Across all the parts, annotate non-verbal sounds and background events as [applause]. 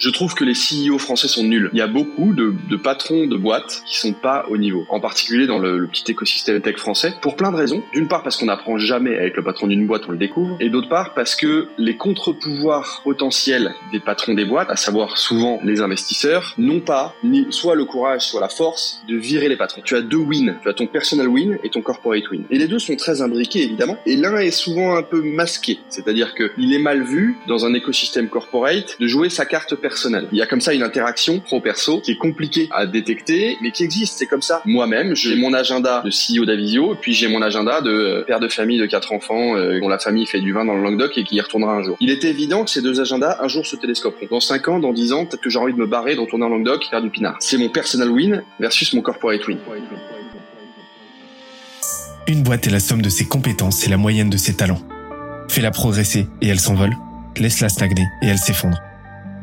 Je trouve que les CEO français sont nuls. Il y a beaucoup de, de patrons de boîtes qui sont pas au niveau, en particulier dans le, le petit écosystème tech français, pour plein de raisons. D'une part parce qu'on n'apprend jamais avec le patron d'une boîte, on le découvre, et d'autre part parce que les contre-pouvoirs potentiels des patrons des boîtes, à savoir souvent les investisseurs, n'ont pas ni soit le courage, soit la force de virer les patrons. Tu as deux wins, tu as ton personal win et ton corporate win. Et les deux sont très imbriqués évidemment, et l'un est souvent un peu masqué, c'est-à-dire que il est mal vu dans un écosystème corporate de jouer sa carte personnelle il y a comme ça une interaction pro-perso qui est compliquée à détecter, mais qui existe. C'est comme ça. Moi-même, j'ai mon agenda de CEO d'Avisio, puis j'ai mon agenda de euh, père de famille de quatre enfants euh, dont la famille fait du vin dans le Languedoc et qui y retournera un jour. Il est évident que ces deux agendas un jour se télescoperont. Dans 5 ans, dans 10 ans, peut-être que j'ai envie de me barrer, de retourner en Languedoc, faire du pinard. C'est mon personal win versus mon corporate win. Une boîte est la somme de ses compétences et la moyenne de ses talents. Fais-la progresser et elle s'envole. Laisse-la stagner et elle s'effondre.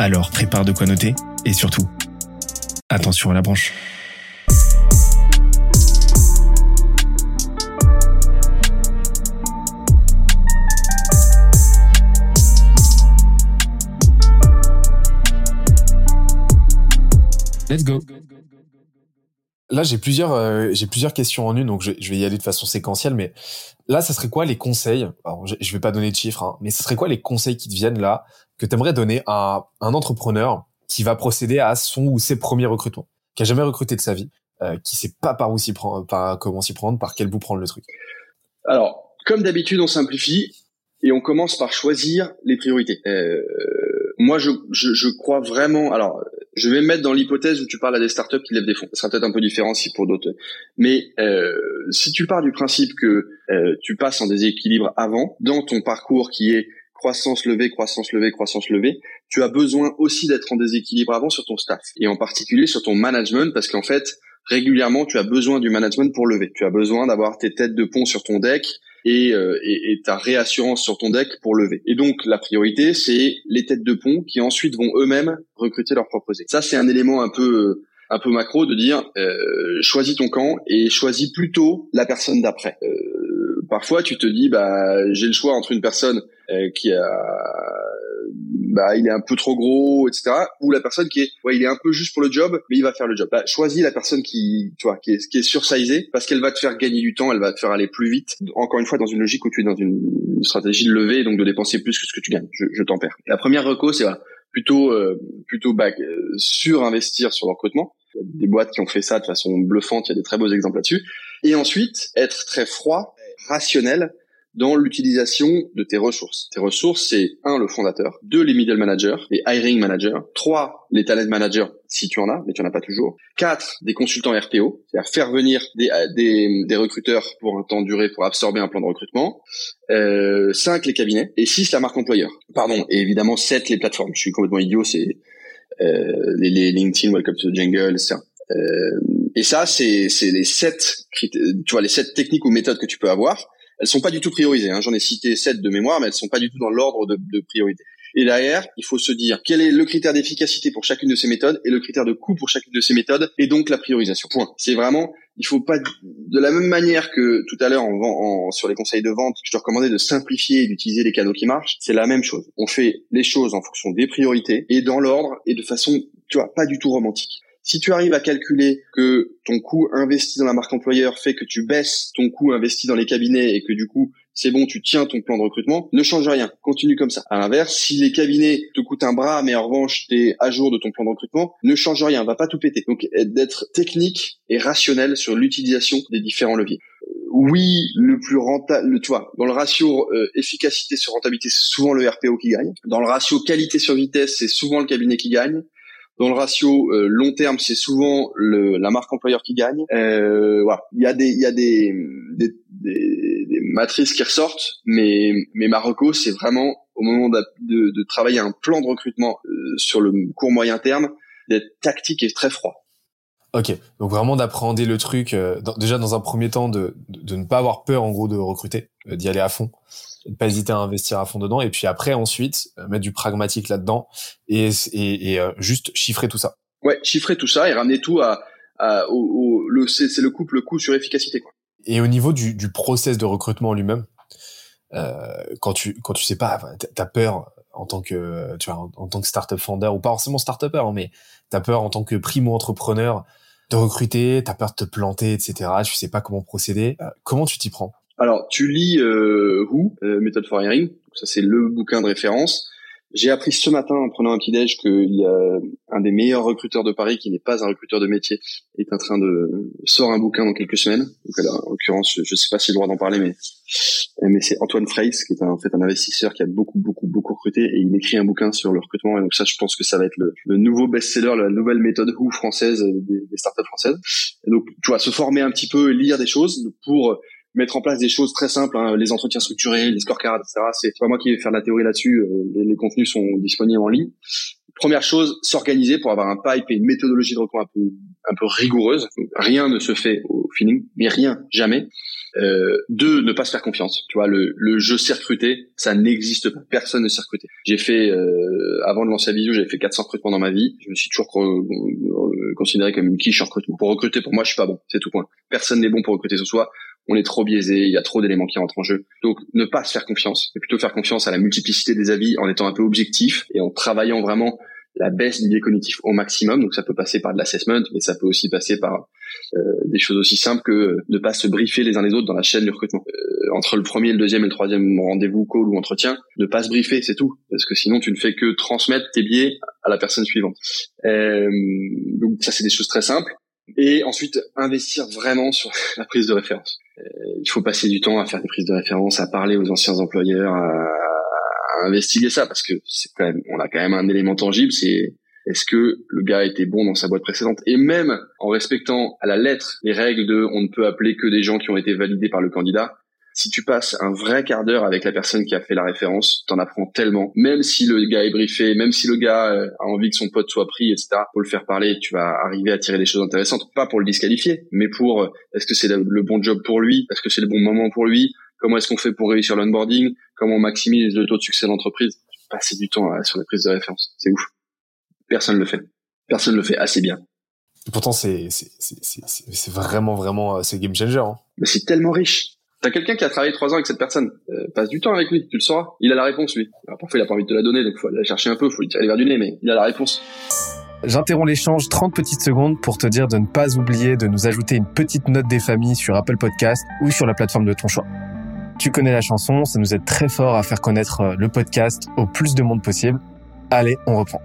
Alors prépare de quoi noter et surtout, attention à la branche. Let's go. Là, j'ai plusieurs, euh, questions en une, donc je, vais y aller de façon séquentielle. Mais là, ça serait quoi les conseils? Je, je vais pas donner de chiffres, hein, mais ce serait quoi les conseils qui te viennent là que tu aimerais donner à un entrepreneur qui va procéder à son ou ses premiers recrutements, qui a jamais recruté de sa vie, euh, qui sait pas par où s'y prendre, par comment s'y prendre, par quel bout prendre le truc? Alors, comme d'habitude, on simplifie et on commence par choisir les priorités. Euh, moi, je, je, je, crois vraiment. Alors, je vais me mettre dans l'hypothèse où tu parles à des startups qui lèvent des fonds. Ça sera peut-être un peu différent si pour d'autres. Mais euh, si tu pars du principe que euh, tu passes en déséquilibre avant, dans ton parcours qui est croissance levée, croissance levée, croissance levée, tu as besoin aussi d'être en déséquilibre avant sur ton staff et en particulier sur ton management parce qu'en fait, régulièrement, tu as besoin du management pour lever. Tu as besoin d'avoir tes têtes de pont sur ton deck et, euh, et, ta réassurance sur ton deck pour lever. Et donc la priorité, c'est les têtes de pont qui ensuite vont eux-mêmes recruter leurs propres équipes. Ça, c'est un élément un peu un peu macro de dire euh, choisis ton camp et choisis plutôt la personne d'après. Euh, parfois, tu te dis bah j'ai le choix entre une personne euh, qui a bah il est un peu trop gros etc ou la personne qui est ouais il est un peu juste pour le job mais il va faire le job. Bah, choisis la personne qui tu vois qui est qui est sursizée parce qu'elle va te faire gagner du temps elle va te faire aller plus vite. Encore une fois dans une logique où tu es dans une stratégie de lever donc de dépenser plus que ce que tu gagnes. Je, je t'en perds. La première reco c'est voilà plutôt euh, plutôt bah, surinvestir sur le recrutement. Il y a des boîtes qui ont fait ça de façon bluffante il y a des très beaux exemples là-dessus. Et ensuite être très froid rationnel dans l'utilisation de tes ressources. Tes ressources, c'est un, le fondateur, deux, les middle managers, les hiring managers, trois, les talent managers, si tu en as, mais tu en as pas toujours, quatre, des consultants RPO, c'est-à-dire faire venir des, des, des, recruteurs pour un temps duré pour absorber un plan de recrutement, euh, cinq, les cabinets, et six, la marque employeur. Pardon, et évidemment, sept, les plateformes. Je suis complètement idiot, c'est euh, les, les, LinkedIn, Welcome to the Jungle, etc. Euh, et ça, c'est les sept, tu vois, les sept techniques ou méthodes que tu peux avoir elles sont pas du tout priorisées. Hein. J'en ai cité sept de mémoire, mais elles sont pas du tout dans l'ordre de, de, priorité. Et derrière, il faut se dire quel est le critère d'efficacité pour chacune de ces méthodes et le critère de coût pour chacune de ces méthodes, et donc la priorisation. Point. C'est vraiment, il faut pas de la même manière que tout à l'heure en, en, sur les conseils de vente, je te recommandais de simplifier et d'utiliser les canaux qui marchent. C'est la même chose. On fait les choses en fonction des priorités et dans l'ordre et de façon, tu vois, pas du tout romantique. Si tu arrives à calculer que ton coût investi dans la marque employeur fait que tu baisses ton coût investi dans les cabinets et que du coup, c'est bon, tu tiens ton plan de recrutement, ne change rien, continue comme ça. À l'inverse, si les cabinets te coûtent un bras, mais en revanche, tu es à jour de ton plan de recrutement, ne change rien, va pas tout péter. Donc, d'être technique et rationnel sur l'utilisation des différents leviers. Euh, oui, le plus rentable, tu vois, dans le ratio euh, efficacité sur rentabilité, c'est souvent le RPO qui gagne. Dans le ratio qualité sur vitesse, c'est souvent le cabinet qui gagne. Dans le ratio euh, long terme, c'est souvent le, la marque employeur qui gagne. Euh, voilà. Il y a des, il y a des, des, des, des, matrices qui ressortent, mais, mais Marocco, c'est vraiment au moment de, de, de travailler un plan de recrutement sur le court moyen terme, d'être tactique et très froid. Ok, donc vraiment d'appréhender le truc, euh, déjà dans un premier temps de, de, ne pas avoir peur en gros de recruter, euh, d'y aller à fond, de pas hésiter à investir à fond dedans, et puis après ensuite euh, mettre du pragmatique là-dedans et, et, et juste chiffrer tout ça. Ouais, chiffrer tout ça et ramener tout à, à au, au, le c'est le couple coût sur efficacité quoi. Et au niveau du, du process de recrutement lui-même, quand tu quand tu sais pas, t'as peur en tant que tu vois en, tant que startup founder ou pas forcément startupper hein, mais t'as peur en tant que primo entrepreneur de recruter, t'as peur de te planter, etc. Tu sais pas comment procéder. Euh, comment tu t'y prends? Alors, tu lis euh, Who, euh, Method for Hiring. Ça, c'est le bouquin de référence. J'ai appris ce matin en prenant un petit déj qu'il y a un des meilleurs recruteurs de Paris qui n'est pas un recruteur de métier est en train de sort un bouquin dans quelques semaines. Donc, en l'occurrence, je, ne sais pas si j'ai le droit d'en parler, mais mais c'est Antoine Freys qui est en fait un investisseur qui a beaucoup beaucoup beaucoup recruté et il écrit un bouquin sur le recrutement et donc ça je pense que ça va être le, le nouveau best-seller, la nouvelle méthode Who française des, des startups françaises. Donc tu vois se former un petit peu, lire des choses pour mettre en place des choses très simples, hein, les entretiens structurés, les scorecards, etc. C'est pas moi qui vais faire la théorie là-dessus. Euh, les, contenus sont disponibles en ligne. Première chose, s'organiser pour avoir un pipe et une méthodologie de recours un peu un peu rigoureuse. Rien ne se fait au feeling, mais rien, jamais. Euh, deux, ne pas se faire confiance. Tu vois, le, le je sais recruter, ça n'existe pas. Personne ne recruter. J'ai fait, euh, avant de lancer la visio, j'avais fait 400 recrutements dans ma vie. Je me suis toujours considéré comme une quiche en recrutement. Pour recruter, pour moi, je suis pas bon. C'est tout point. Personne n'est bon pour recruter sur soi on est trop biaisé, il y a trop d'éléments qui rentrent en jeu. Donc ne pas se faire confiance, mais plutôt faire confiance à la multiplicité des avis en étant un peu objectif et en travaillant vraiment la baisse du biais cognitif au maximum. Donc ça peut passer par de l'assessment, mais ça peut aussi passer par euh, des choses aussi simples que ne pas se briefer les uns les autres dans la chaîne du recrutement. Euh, entre le premier, le deuxième et le troisième rendez-vous, call ou entretien, ne pas se briefer, c'est tout. Parce que sinon tu ne fais que transmettre tes biais à la personne suivante. Euh, donc ça c'est des choses très simples et ensuite investir vraiment sur [laughs] la prise de référence. Euh, il faut passer du temps à faire des prises de référence, à parler aux anciens employeurs, à, investiguer ça parce que c'est quand même, on a quand même un élément tangible, c'est est-ce que le gars était bon dans sa boîte précédente? Et même en respectant à la lettre les règles de on ne peut appeler que des gens qui ont été validés par le candidat, si tu passes un vrai quart d'heure avec la personne qui a fait la référence, t'en apprends tellement. Même si le gars est briefé, même si le gars euh, a envie que son pote soit pris, etc. Pour le faire parler, tu vas arriver à tirer des choses intéressantes. Pas pour le disqualifier, mais pour euh, est-ce que c'est le bon job pour lui, est-ce que c'est le bon moment pour lui, comment est-ce qu'on fait pour réussir l'onboarding, comment on maximise le taux de succès de l'entreprise? Passer du temps euh, sur les prises de référence, c'est ouf. Personne le fait. Personne le fait assez bien. pourtant, c'est c'est vraiment vraiment c'est game changer. Hein. Mais c'est tellement riche. T'as quelqu'un qui a travaillé trois ans avec cette personne, euh, passe du temps avec lui, tu le sauras. Il a la réponse lui. Alors, parfois il a pas envie de te la donner, donc faut aller la chercher un peu, faut lui tirer vers du nez, mais il a la réponse. J'interromps l'échange 30 petites secondes pour te dire de ne pas oublier de nous ajouter une petite note des familles sur Apple Podcast ou sur la plateforme de ton choix. Tu connais la chanson, ça nous aide très fort à faire connaître euh, le podcast au plus de monde possible. Allez, on reprend.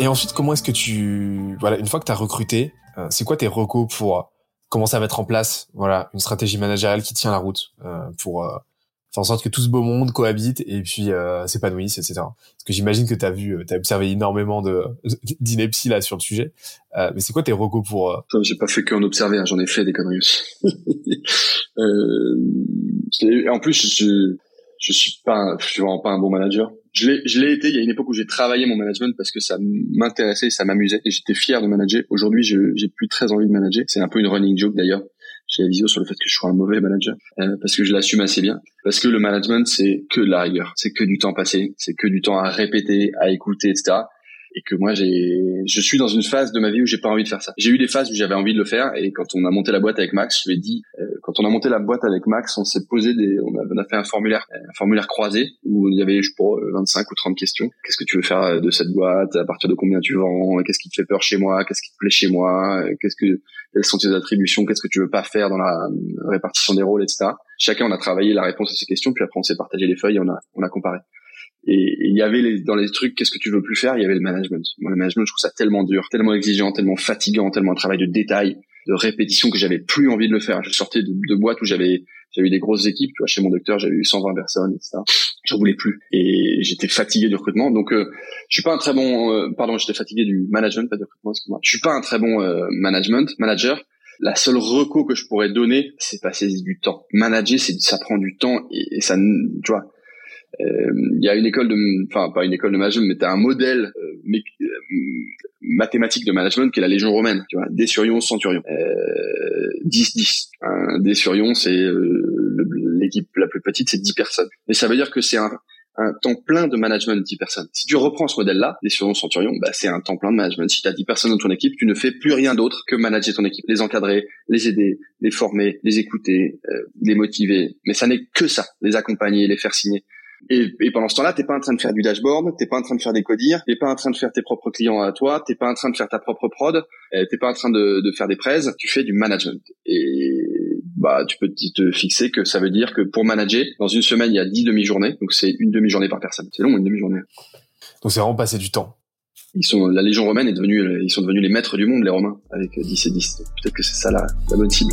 Et ensuite, comment est-ce que tu... Voilà, une fois que tu as recruté, euh, c'est quoi tes recos pour comment ça va mettre en place voilà une stratégie managériale qui tient la route euh, pour euh, faire en sorte que tout ce beau monde cohabite et puis euh, s'épanouisse etc parce que j'imagine que tu as vu tu as observé énormément de [laughs] d'inepties là sur le sujet. Mais c'est quoi tes recos pour j'ai pas fait qu'en observer hein, j'en ai fait des conneries aussi. [laughs] En plus je, je suis pas je suis vraiment pas un bon manager je l'ai, été. Il y a une époque où j'ai travaillé mon management parce que ça m'intéressait, ça m'amusait et j'étais fier de manager. Aujourd'hui, j'ai plus très envie de manager. C'est un peu une running joke d'ailleurs chez la visio sur le fait que je sois un mauvais manager euh, parce que je l'assume assez bien. Parce que le management, c'est que de la rigueur, c'est que du temps passé, c'est que du temps à répéter, à écouter, etc et que moi j'ai je suis dans une phase de ma vie où j'ai pas envie de faire ça. J'ai eu des phases où j'avais envie de le faire et quand on a monté la boîte avec Max, je lui ai dit euh, quand on a monté la boîte avec Max, on s'est posé des on a, on a fait un formulaire un formulaire croisé où il y avait je pour 25 ou 30 questions. Qu'est-ce que tu veux faire de cette boîte? À partir de combien tu vends? Qu'est-ce qui te fait peur chez moi? Qu'est-ce qui te plaît chez moi? Qu'est-ce que quelles sont tes attributions? Qu'est-ce que tu veux pas faire dans la répartition des rôles, etc. Chacun on a travaillé la réponse à ces questions puis après on s'est partagé les feuilles et on a on a comparé. Et il y avait les, dans les trucs, qu'est-ce que tu veux plus faire? Il y avait le management. Moi, le management, je trouve ça tellement dur, tellement exigeant, tellement fatigant, tellement un travail de détail, de répétition que j'avais plus envie de le faire. Je sortais de, de boîtes où j'avais j'avais eu des grosses équipes. Tu vois, chez mon docteur, j'avais eu 120 personnes, etc. J'en voulais plus et j'étais fatigué du recrutement. Donc, euh, je suis pas un très bon. Euh, pardon, j'étais fatigué du management, pas du recrutement. Excuse-moi. Je suis pas un très bon euh, management manager la seule reco que je pourrais donner, c'est passer du temps. Manager, c'est ça prend du temps et, ça, tu vois. Euh, il y a une école de, enfin pas une école de management, mais t'as un modèle euh, mais, euh, mathématique de management qui est la Légion romaine. Tu vois, sur centurion, 10-10. Un D sur c'est l'équipe la plus petite, c'est 10 personnes. Mais ça veut dire que c'est un un temps plein de management de 10 personnes. Si tu reprends ce modèle-là, les surnoms Centurion, bah, c'est un temps plein de management. Si tu as 10 personnes dans ton équipe, tu ne fais plus rien d'autre que manager ton équipe, les encadrer, les aider, les former, les écouter, euh, les motiver. Mais ça n'est que ça, les accompagner, les faire signer. Et, et, pendant ce temps-là, t'es pas en train de faire du dashboard, t'es pas en train de faire des codires, t'es pas en train de faire tes propres clients à toi, t'es pas en train de faire ta propre prod, euh, t'es pas en train de, de faire des prêts, tu fais du management. Et bah tu peux te fixer que ça veut dire que pour manager, dans une semaine, il y a 10 demi-journées, donc c'est une demi-journée par personne. C'est long, une demi-journée. Donc c'est vraiment passer du temps. Ils sont, la Légion romaine est devenue, ils sont devenus les maîtres du monde, les Romains, avec 10 et 10. Peut-être que c'est ça la, la bonne cible.